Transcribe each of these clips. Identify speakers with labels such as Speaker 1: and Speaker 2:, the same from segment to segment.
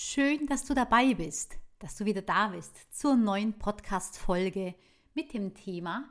Speaker 1: Schön, dass du dabei bist, dass du wieder da bist zur neuen Podcast-Folge mit dem Thema,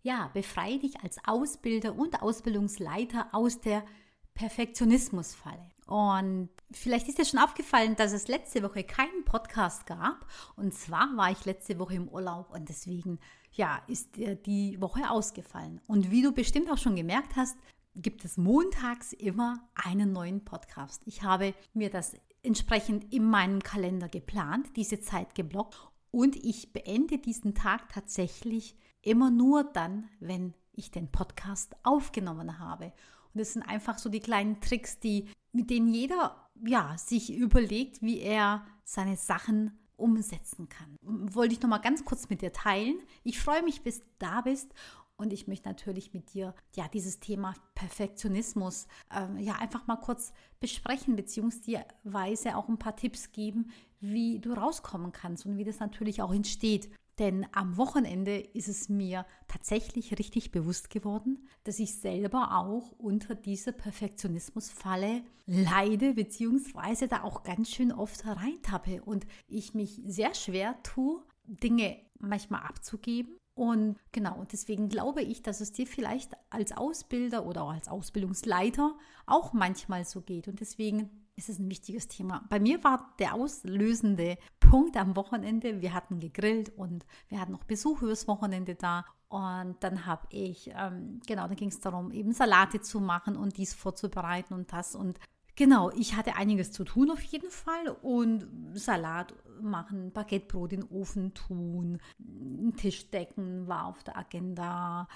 Speaker 1: ja, befreie dich als Ausbilder und Ausbildungsleiter aus der Perfektionismusfalle. Und vielleicht ist dir schon aufgefallen, dass es letzte Woche keinen Podcast gab. Und zwar war ich letzte Woche im Urlaub und deswegen, ja, ist die Woche ausgefallen. Und wie du bestimmt auch schon gemerkt hast, gibt es montags immer einen neuen Podcast. Ich habe mir das entsprechend in meinem Kalender geplant, diese Zeit geblockt und ich beende diesen Tag tatsächlich immer nur dann, wenn ich den Podcast aufgenommen habe. Und das sind einfach so die kleinen Tricks, die, mit denen jeder ja, sich überlegt, wie er seine Sachen umsetzen kann. Wollte ich noch mal ganz kurz mit dir teilen. Ich freue mich, bis du da bist und ich möchte natürlich mit dir ja dieses Thema Perfektionismus ähm, ja einfach mal kurz besprechen, beziehungsweise auch ein paar Tipps geben, wie du rauskommen kannst und wie das natürlich auch entsteht. Denn am Wochenende ist es mir tatsächlich richtig bewusst geworden, dass ich selber auch unter dieser Perfektionismusfalle leide, beziehungsweise da auch ganz schön oft hereintappe und ich mich sehr schwer tue, Dinge manchmal abzugeben und genau, deswegen glaube ich, dass es dir vielleicht als Ausbilder oder auch als Ausbildungsleiter auch manchmal so geht. Und deswegen ist es ein wichtiges Thema. Bei mir war der auslösende Punkt am Wochenende, wir hatten gegrillt und wir hatten noch Besuch übers Wochenende da. Und dann habe ich, ähm, genau, da ging es darum, eben Salate zu machen und dies vorzubereiten und das. Und Genau, ich hatte einiges zu tun auf jeden Fall und Salat machen, Baguettebrot in den Ofen tun, einen Tisch decken war auf der Agenda,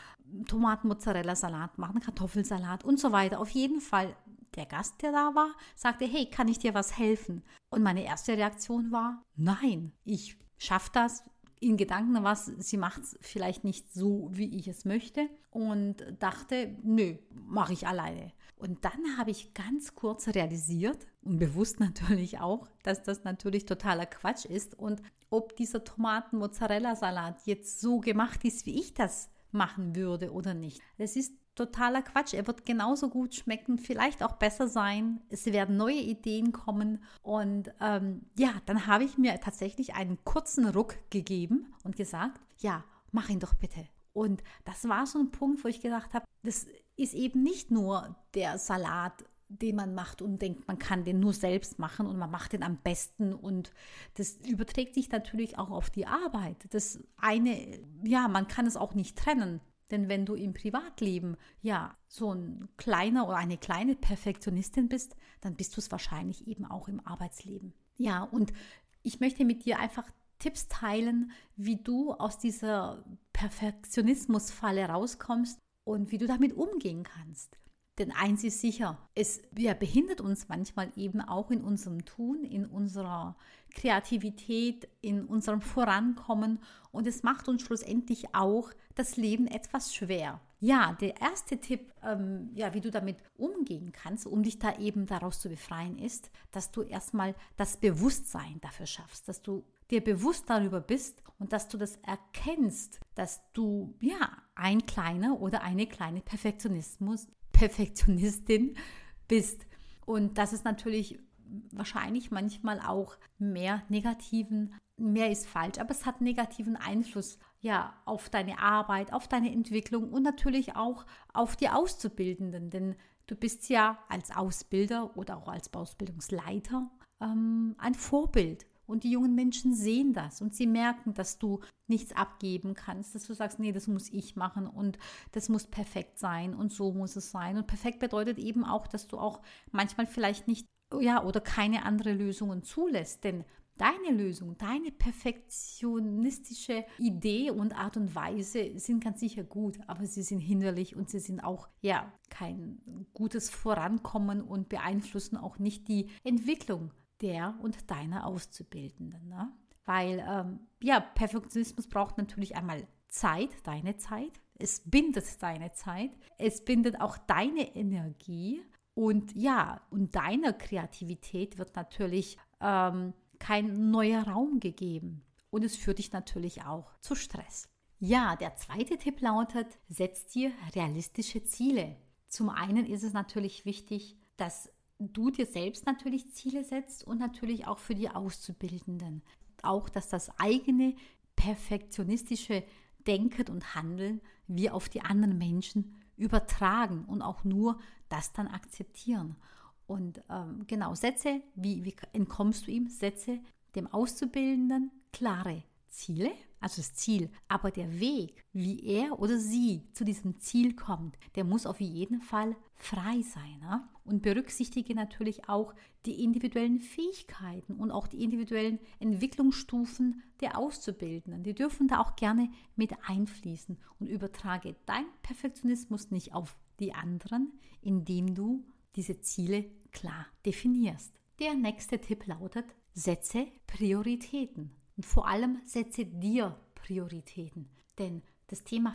Speaker 1: Tomaten-Mozzarella-Salat machen, Kartoffelsalat und so weiter. Auf jeden Fall der Gast, der da war, sagte, hey, kann ich dir was helfen? Und meine erste Reaktion war, nein, ich schaffe das, in Gedanken was, sie macht es vielleicht nicht so, wie ich es möchte und dachte, nö, mache ich alleine. Und dann habe ich ganz kurz realisiert und bewusst natürlich auch, dass das natürlich totaler Quatsch ist und ob dieser Tomaten-Mozzarella-Salat jetzt so gemacht ist, wie ich das machen würde oder nicht. Das ist totaler Quatsch. Er wird genauso gut schmecken, vielleicht auch besser sein. Es werden neue Ideen kommen. Und ähm, ja, dann habe ich mir tatsächlich einen kurzen Ruck gegeben und gesagt, ja, mach ihn doch bitte. Und das war so ein Punkt, wo ich gedacht habe, das ist eben nicht nur der Salat, den man macht und denkt, man kann den nur selbst machen und man macht den am besten und das überträgt sich natürlich auch auf die Arbeit. Das eine, ja, man kann es auch nicht trennen. Denn wenn du im Privatleben ja so ein kleiner oder eine kleine Perfektionistin bist, dann bist du es wahrscheinlich eben auch im Arbeitsleben. Ja, und ich möchte mit dir einfach Tipps teilen, wie du aus dieser Perfektionismusfalle rauskommst und wie du damit umgehen kannst. Denn eins ist sicher, es ja, behindert uns manchmal eben auch in unserem Tun, in unserer Kreativität, in unserem Vorankommen und es macht uns schlussendlich auch das Leben etwas schwer. Ja, der erste Tipp, ähm, ja, wie du damit umgehen kannst, um dich da eben daraus zu befreien, ist, dass du erstmal das Bewusstsein dafür schaffst, dass du dir bewusst darüber bist und dass du das erkennst, dass du ja ein kleiner oder eine kleine Perfektionismus, Perfektionistin bist. Und das ist natürlich wahrscheinlich manchmal auch mehr negativen, mehr ist falsch, aber es hat negativen Einfluss ja auf deine Arbeit, auf deine Entwicklung und natürlich auch auf die Auszubildenden, denn du bist ja als Ausbilder oder auch als Ausbildungsleiter ähm, ein Vorbild und die jungen Menschen sehen das und sie merken, dass du nichts abgeben kannst, dass du sagst, nee, das muss ich machen und das muss perfekt sein und so muss es sein. Und perfekt bedeutet eben auch, dass du auch manchmal vielleicht nicht, ja, oder keine andere Lösungen zulässt, denn Deine Lösung, deine perfektionistische Idee und Art und Weise sind ganz sicher gut, aber sie sind hinderlich und sie sind auch ja kein gutes Vorankommen und beeinflussen auch nicht die Entwicklung der und deiner Auszubildenden. Ne? Weil ähm, ja, Perfektionismus braucht natürlich einmal Zeit, deine Zeit. Es bindet deine Zeit. Es bindet auch deine Energie. Und ja, und deiner Kreativität wird natürlich ähm, kein neuer Raum gegeben. Und es führt dich natürlich auch zu Stress. Ja, der zweite Tipp lautet, setz dir realistische Ziele. Zum einen ist es natürlich wichtig, dass du dir selbst natürlich Ziele setzt und natürlich auch für die Auszubildenden. Auch, dass das eigene perfektionistische Denken und Handeln wir auf die anderen Menschen übertragen und auch nur das dann akzeptieren. Und ähm, genau, setze, wie, wie entkommst du ihm? Setze dem Auszubildenden klare Ziele, also das Ziel, aber der Weg, wie er oder sie zu diesem Ziel kommt, der muss auf jeden Fall frei sein. Ne? Und berücksichtige natürlich auch die individuellen Fähigkeiten und auch die individuellen Entwicklungsstufen der Auszubildenden. Die dürfen da auch gerne mit einfließen und übertrage dein Perfektionismus nicht auf die anderen, indem du diese Ziele klar definierst. Der nächste Tipp lautet, setze Prioritäten. Und vor allem setze dir Prioritäten. Denn das Thema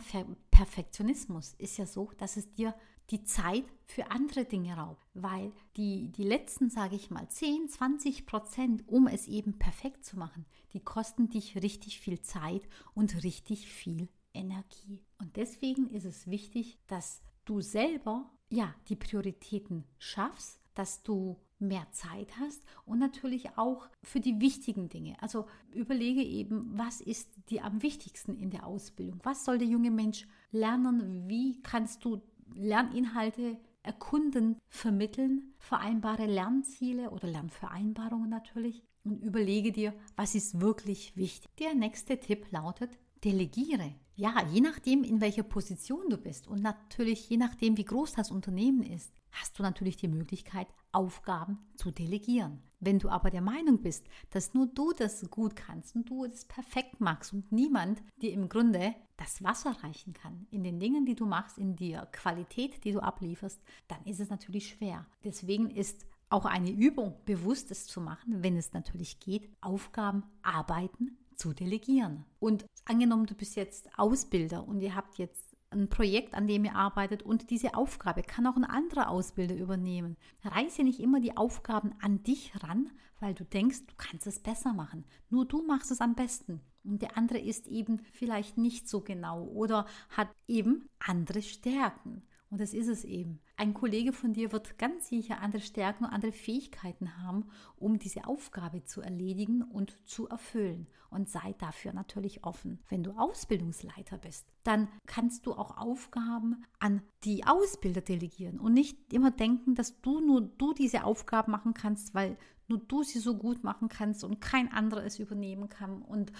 Speaker 1: Perfektionismus ist ja so, dass es dir die Zeit für andere Dinge raubt, weil die, die letzten, sage ich mal, 10, 20 Prozent, um es eben perfekt zu machen, die kosten dich richtig viel Zeit und richtig viel Energie. Und deswegen ist es wichtig, dass du selber ja die Prioritäten schaffst, dass du mehr Zeit hast und natürlich auch für die wichtigen Dinge. Also überlege eben, was ist dir am wichtigsten in der Ausbildung? Was soll der junge Mensch lernen? Wie kannst du Lerninhalte erkunden, vermitteln? Vereinbare Lernziele oder Lernvereinbarungen natürlich und überlege dir, was ist wirklich wichtig. Der nächste Tipp lautet, delegiere. Ja, je nachdem, in welcher Position du bist und natürlich je nachdem, wie groß das Unternehmen ist, hast du natürlich die Möglichkeit, Aufgaben zu delegieren. Wenn du aber der Meinung bist, dass nur du das gut kannst und du es perfekt machst und niemand dir im Grunde das Wasser reichen kann in den Dingen, die du machst, in der Qualität, die du ablieferst, dann ist es natürlich schwer. Deswegen ist auch eine Übung, bewusstes zu machen, wenn es natürlich geht, Aufgaben, Arbeiten zu delegieren. Und angenommen, du bist jetzt Ausbilder und ihr habt jetzt ein Projekt, an dem ihr arbeitet und diese Aufgabe kann auch ein anderer Ausbilder übernehmen. Reiße nicht immer die Aufgaben an dich ran, weil du denkst, du kannst es besser machen. Nur du machst es am besten. Und der andere ist eben vielleicht nicht so genau oder hat eben andere Stärken. Und das ist es eben. Ein Kollege von dir wird ganz sicher andere Stärken und andere Fähigkeiten haben, um diese Aufgabe zu erledigen und zu erfüllen. Und sei dafür natürlich offen. Wenn du Ausbildungsleiter bist, dann kannst du auch Aufgaben an die Ausbilder delegieren und nicht immer denken, dass du nur du diese Aufgaben machen kannst, weil nur du sie so gut machen kannst und kein anderer es übernehmen kann. Und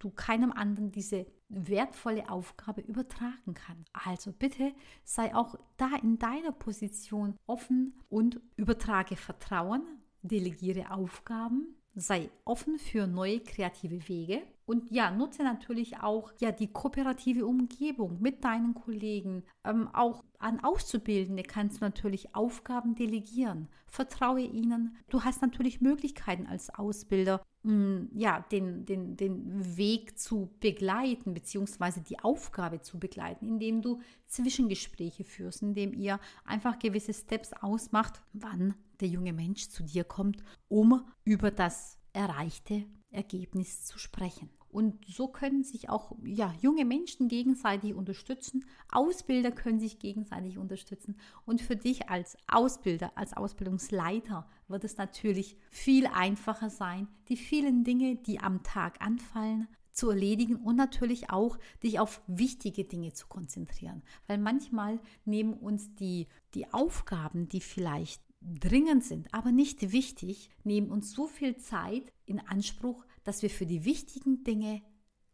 Speaker 1: du keinem anderen diese wertvolle Aufgabe übertragen kann. Also bitte sei auch da in deiner Position offen und übertrage Vertrauen, delegiere Aufgaben, sei offen für neue kreative Wege und ja, nutze natürlich auch ja die kooperative Umgebung mit deinen Kollegen. Ähm, auch an Auszubildende kannst du natürlich Aufgaben delegieren. Vertraue ihnen. Du hast natürlich Möglichkeiten als Ausbilder, mh, ja, den, den, den Weg zu begleiten, beziehungsweise die Aufgabe zu begleiten, indem du Zwischengespräche führst, indem ihr einfach gewisse Steps ausmacht, wann der junge Mensch zu dir kommt, um über das erreichte Ergebnis zu sprechen. Und so können sich auch ja, junge Menschen gegenseitig unterstützen, Ausbilder können sich gegenseitig unterstützen. Und für dich als Ausbilder, als Ausbildungsleiter wird es natürlich viel einfacher sein, die vielen Dinge, die am Tag anfallen, zu erledigen und natürlich auch dich auf wichtige Dinge zu konzentrieren. Weil manchmal nehmen uns die, die Aufgaben, die vielleicht dringend sind, aber nicht wichtig, nehmen uns so viel Zeit in Anspruch, dass wir für die wichtigen Dinge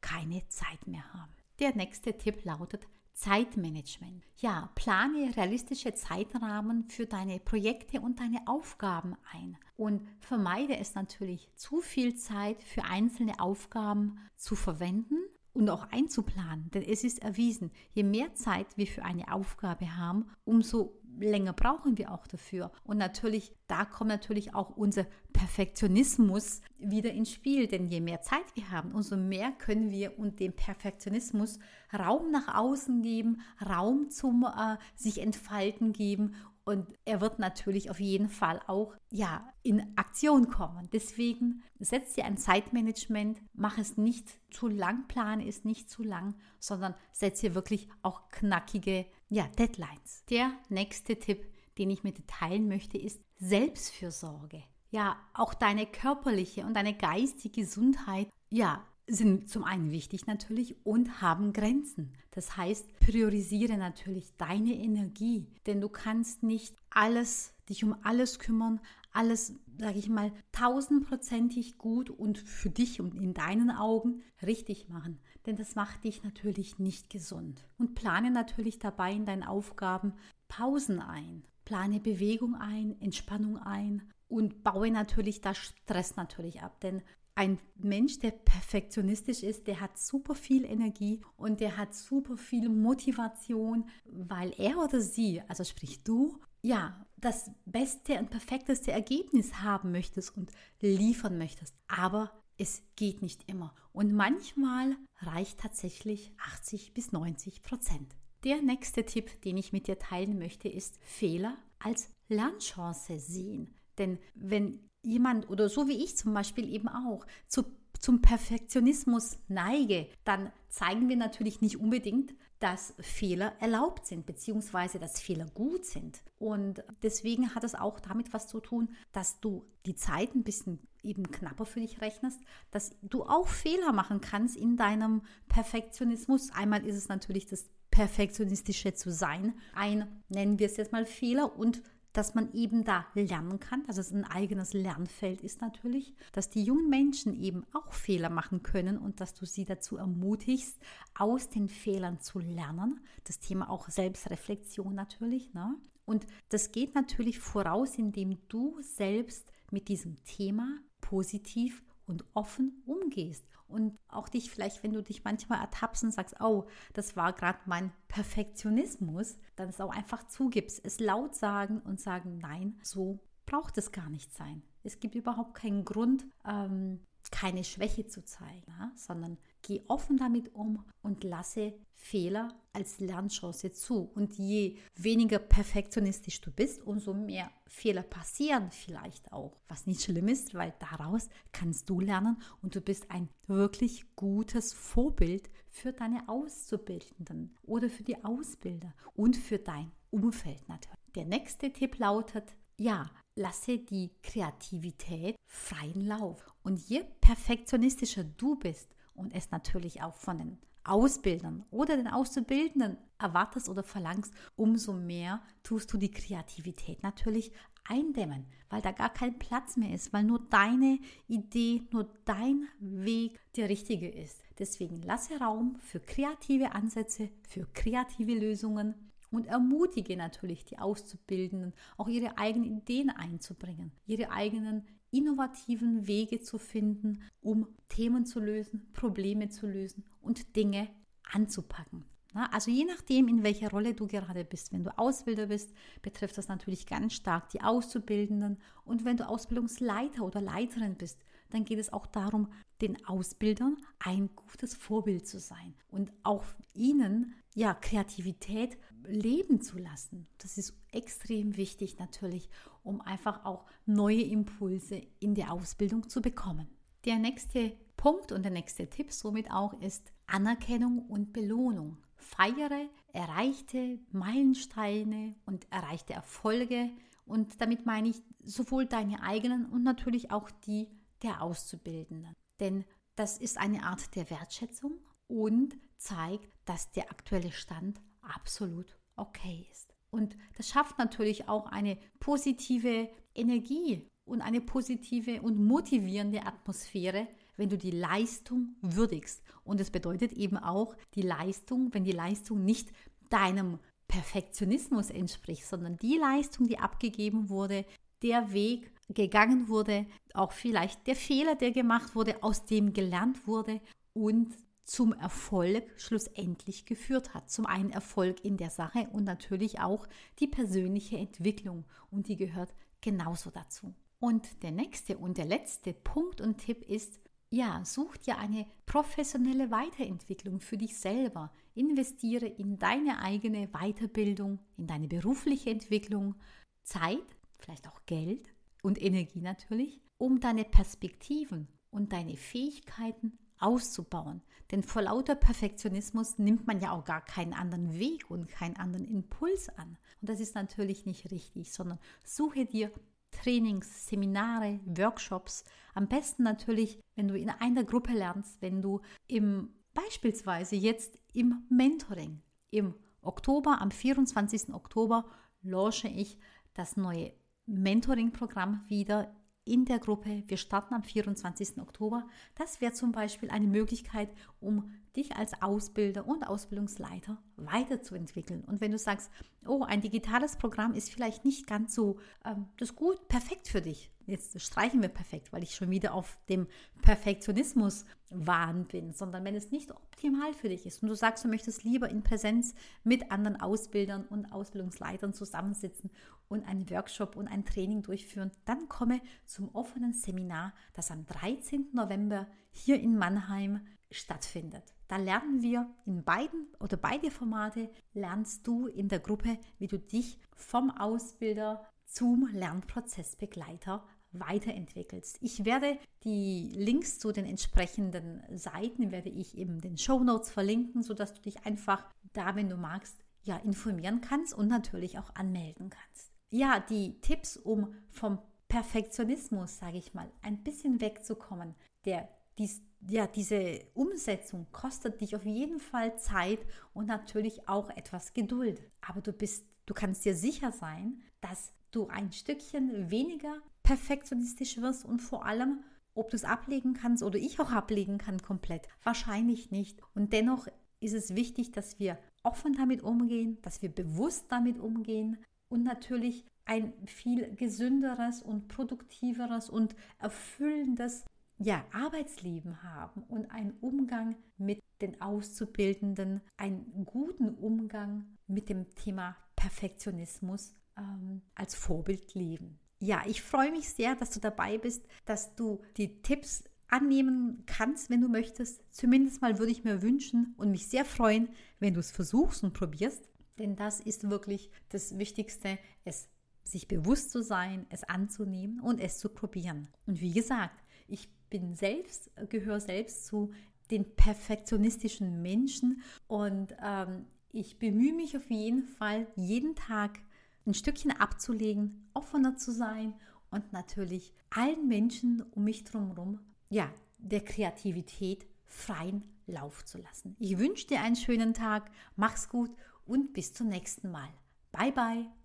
Speaker 1: keine Zeit mehr haben. Der nächste Tipp lautet Zeitmanagement. Ja, plane realistische Zeitrahmen für deine Projekte und deine Aufgaben ein und vermeide es natürlich, zu viel Zeit für einzelne Aufgaben zu verwenden und auch einzuplanen. Denn es ist erwiesen, je mehr Zeit wir für eine Aufgabe haben, umso länger brauchen wir auch dafür. Und natürlich, da kommt natürlich auch unser Perfektionismus wieder ins Spiel. Denn je mehr Zeit wir haben, umso mehr können wir und dem Perfektionismus Raum nach außen geben, Raum zum äh, sich entfalten geben und er wird natürlich auf jeden Fall auch ja, in Aktion kommen. Deswegen setz dir ein Zeitmanagement, mach es nicht zu lang, plane es nicht zu lang, sondern setz dir wirklich auch knackige ja, Deadlines. Der nächste Tipp, den ich mit dir teilen möchte, ist, Selbstfürsorge. Ja, auch deine körperliche und deine geistige Gesundheit, ja, sind zum einen wichtig natürlich und haben Grenzen. Das heißt, priorisiere natürlich deine Energie, denn du kannst nicht alles, dich um alles kümmern, alles, sage ich mal, tausendprozentig gut und für dich und in deinen Augen richtig machen. Denn das macht dich natürlich nicht gesund. Und plane natürlich dabei in deinen Aufgaben Pausen ein. Plane Bewegung ein, Entspannung ein und baue natürlich das Stress natürlich ab. Denn ein Mensch, der perfektionistisch ist, der hat super viel Energie und der hat super viel Motivation, weil er oder sie, also sprich du, ja, das beste und perfekteste Ergebnis haben möchtest und liefern möchtest. Aber es geht nicht immer. Und manchmal reicht tatsächlich 80 bis 90 Prozent. Der nächste Tipp, den ich mit dir teilen möchte, ist Fehler als Lernchance sehen. Denn wenn jemand oder so wie ich zum Beispiel eben auch zu, zum Perfektionismus neige, dann zeigen wir natürlich nicht unbedingt, dass Fehler erlaubt sind, beziehungsweise dass Fehler gut sind. Und deswegen hat es auch damit was zu tun, dass du die Zeit ein bisschen eben knapper für dich rechnest, dass du auch Fehler machen kannst in deinem Perfektionismus. Einmal ist es natürlich das perfektionistische zu sein, ein, nennen wir es jetzt mal Fehler und dass man eben da lernen kann, dass es ein eigenes Lernfeld ist natürlich, dass die jungen Menschen eben auch Fehler machen können und dass du sie dazu ermutigst, aus den Fehlern zu lernen. Das Thema auch Selbstreflexion natürlich. Ne? Und das geht natürlich voraus, indem du selbst mit diesem Thema positiv und offen umgehst und auch dich vielleicht, wenn du dich manchmal ertappst und sagst, oh, das war gerade mein Perfektionismus, dann es auch einfach zugibst, es laut sagen und sagen, nein, so braucht es gar nicht sein. Es gibt überhaupt keinen Grund, ähm, keine Schwäche zu zeigen, ja? sondern geh offen damit um und lasse Fehler als Lernchance zu. Und je weniger perfektionistisch du bist, umso mehr Fehler passieren vielleicht auch. Was nicht schlimm ist, weil daraus kannst du lernen und du bist ein wirklich gutes Vorbild für deine Auszubildenden oder für die Ausbilder und für dein Umfeld natürlich. Der nächste Tipp lautet, ja, lasse die Kreativität freien Lauf. Und je perfektionistischer du bist und es natürlich auch von den Ausbildern oder den Auszubildenden erwartest oder verlangst, umso mehr tust du die Kreativität natürlich eindämmen, weil da gar kein Platz mehr ist, weil nur deine Idee, nur dein Weg der richtige ist. Deswegen lasse Raum für kreative Ansätze, für kreative Lösungen und ermutige natürlich die Auszubildenden, auch ihre eigenen Ideen einzubringen, ihre eigenen innovativen Wege zu finden, um Themen zu lösen, Probleme zu lösen und Dinge anzupacken. Also je nachdem, in welcher Rolle du gerade bist. Wenn du Ausbilder bist, betrifft das natürlich ganz stark die Auszubildenden. Und wenn du Ausbildungsleiter oder Leiterin bist, dann geht es auch darum, den Ausbildern ein gutes Vorbild zu sein und auch ihnen ja Kreativität leben zu lassen. Das ist extrem wichtig natürlich, um einfach auch neue Impulse in der Ausbildung zu bekommen. Der nächste Punkt und der nächste Tipp somit auch ist Anerkennung und Belohnung. Feiere erreichte Meilensteine und erreichte Erfolge und damit meine ich sowohl deine eigenen und natürlich auch die der Auszubildenden. Denn das ist eine Art der Wertschätzung und zeigt, dass der aktuelle Stand absolut okay ist. Und das schafft natürlich auch eine positive Energie und eine positive und motivierende Atmosphäre, wenn du die Leistung würdigst. Und es bedeutet eben auch die Leistung, wenn die Leistung nicht deinem Perfektionismus entspricht, sondern die Leistung, die abgegeben wurde, der Weg gegangen wurde, auch vielleicht der Fehler, der gemacht wurde, aus dem gelernt wurde und zum Erfolg schlussendlich geführt hat. Zum einen Erfolg in der Sache und natürlich auch die persönliche Entwicklung und die gehört genauso dazu. Und der nächste und der letzte Punkt und Tipp ist, ja, such dir eine professionelle Weiterentwicklung für dich selber. Investiere in deine eigene Weiterbildung, in deine berufliche Entwicklung, Zeit, vielleicht auch Geld und Energie natürlich, um deine Perspektiven und deine Fähigkeiten auszubauen. Denn vor lauter Perfektionismus nimmt man ja auch gar keinen anderen Weg und keinen anderen Impuls an. Und das ist natürlich nicht richtig, sondern suche dir Trainings, Seminare, Workshops. Am besten natürlich, wenn du in einer Gruppe lernst, wenn du im beispielsweise jetzt im Mentoring im Oktober, am 24. Oktober launche ich das neue Mentoring-Programm wieder in der Gruppe. Wir starten am 24. Oktober. Das wäre zum Beispiel eine Möglichkeit, um dich als Ausbilder und Ausbildungsleiter weiterzuentwickeln. Und wenn du sagst, oh, ein digitales Programm ist vielleicht nicht ganz so ähm, das gut, perfekt für dich. Jetzt streichen wir perfekt, weil ich schon wieder auf dem Perfektionismus wahn bin, sondern wenn es nicht optimal für dich ist und du sagst, du möchtest lieber in Präsenz mit anderen Ausbildern und Ausbildungsleitern zusammensitzen und einen Workshop und ein Training durchführen, dann komme zum offenen Seminar, das am 13. November hier in Mannheim stattfindet. Da lernen wir in beiden oder beide Formate lernst du in der Gruppe, wie du dich vom Ausbilder zum Lernprozessbegleiter weiterentwickelst. Ich werde die Links zu den entsprechenden Seiten werde ich in den Show Notes verlinken, sodass du dich einfach da, wenn du magst, ja informieren kannst und natürlich auch anmelden kannst. Ja, die Tipps, um vom Perfektionismus, sage ich mal, ein bisschen wegzukommen, der dies, ja, diese Umsetzung kostet dich auf jeden Fall Zeit und natürlich auch etwas Geduld. Aber du bist, du kannst dir sicher sein, dass du ein Stückchen weniger perfektionistisch wirst und vor allem, ob du es ablegen kannst oder ich auch ablegen kann komplett. Wahrscheinlich nicht. Und dennoch ist es wichtig, dass wir offen damit umgehen, dass wir bewusst damit umgehen und natürlich ein viel gesünderes und produktiveres und erfüllendes ja, Arbeitsleben haben und einen Umgang mit den Auszubildenden, einen guten Umgang mit dem Thema Perfektionismus ähm, als Vorbild leben. Ja, ich freue mich sehr, dass du dabei bist, dass du die Tipps annehmen kannst, wenn du möchtest. Zumindest mal würde ich mir wünschen und mich sehr freuen, wenn du es versuchst und probierst. Denn das ist wirklich das Wichtigste, es sich bewusst zu sein, es anzunehmen und es zu probieren. Und wie gesagt, ich bin selbst, gehöre selbst zu den perfektionistischen Menschen und ähm, ich bemühe mich auf jeden Fall, jeden Tag ein Stückchen abzulegen, offener zu sein und natürlich allen Menschen um mich drumherum, ja, der Kreativität freien Lauf zu lassen. Ich wünsche dir einen schönen Tag, mach's gut und bis zum nächsten Mal. Bye bye.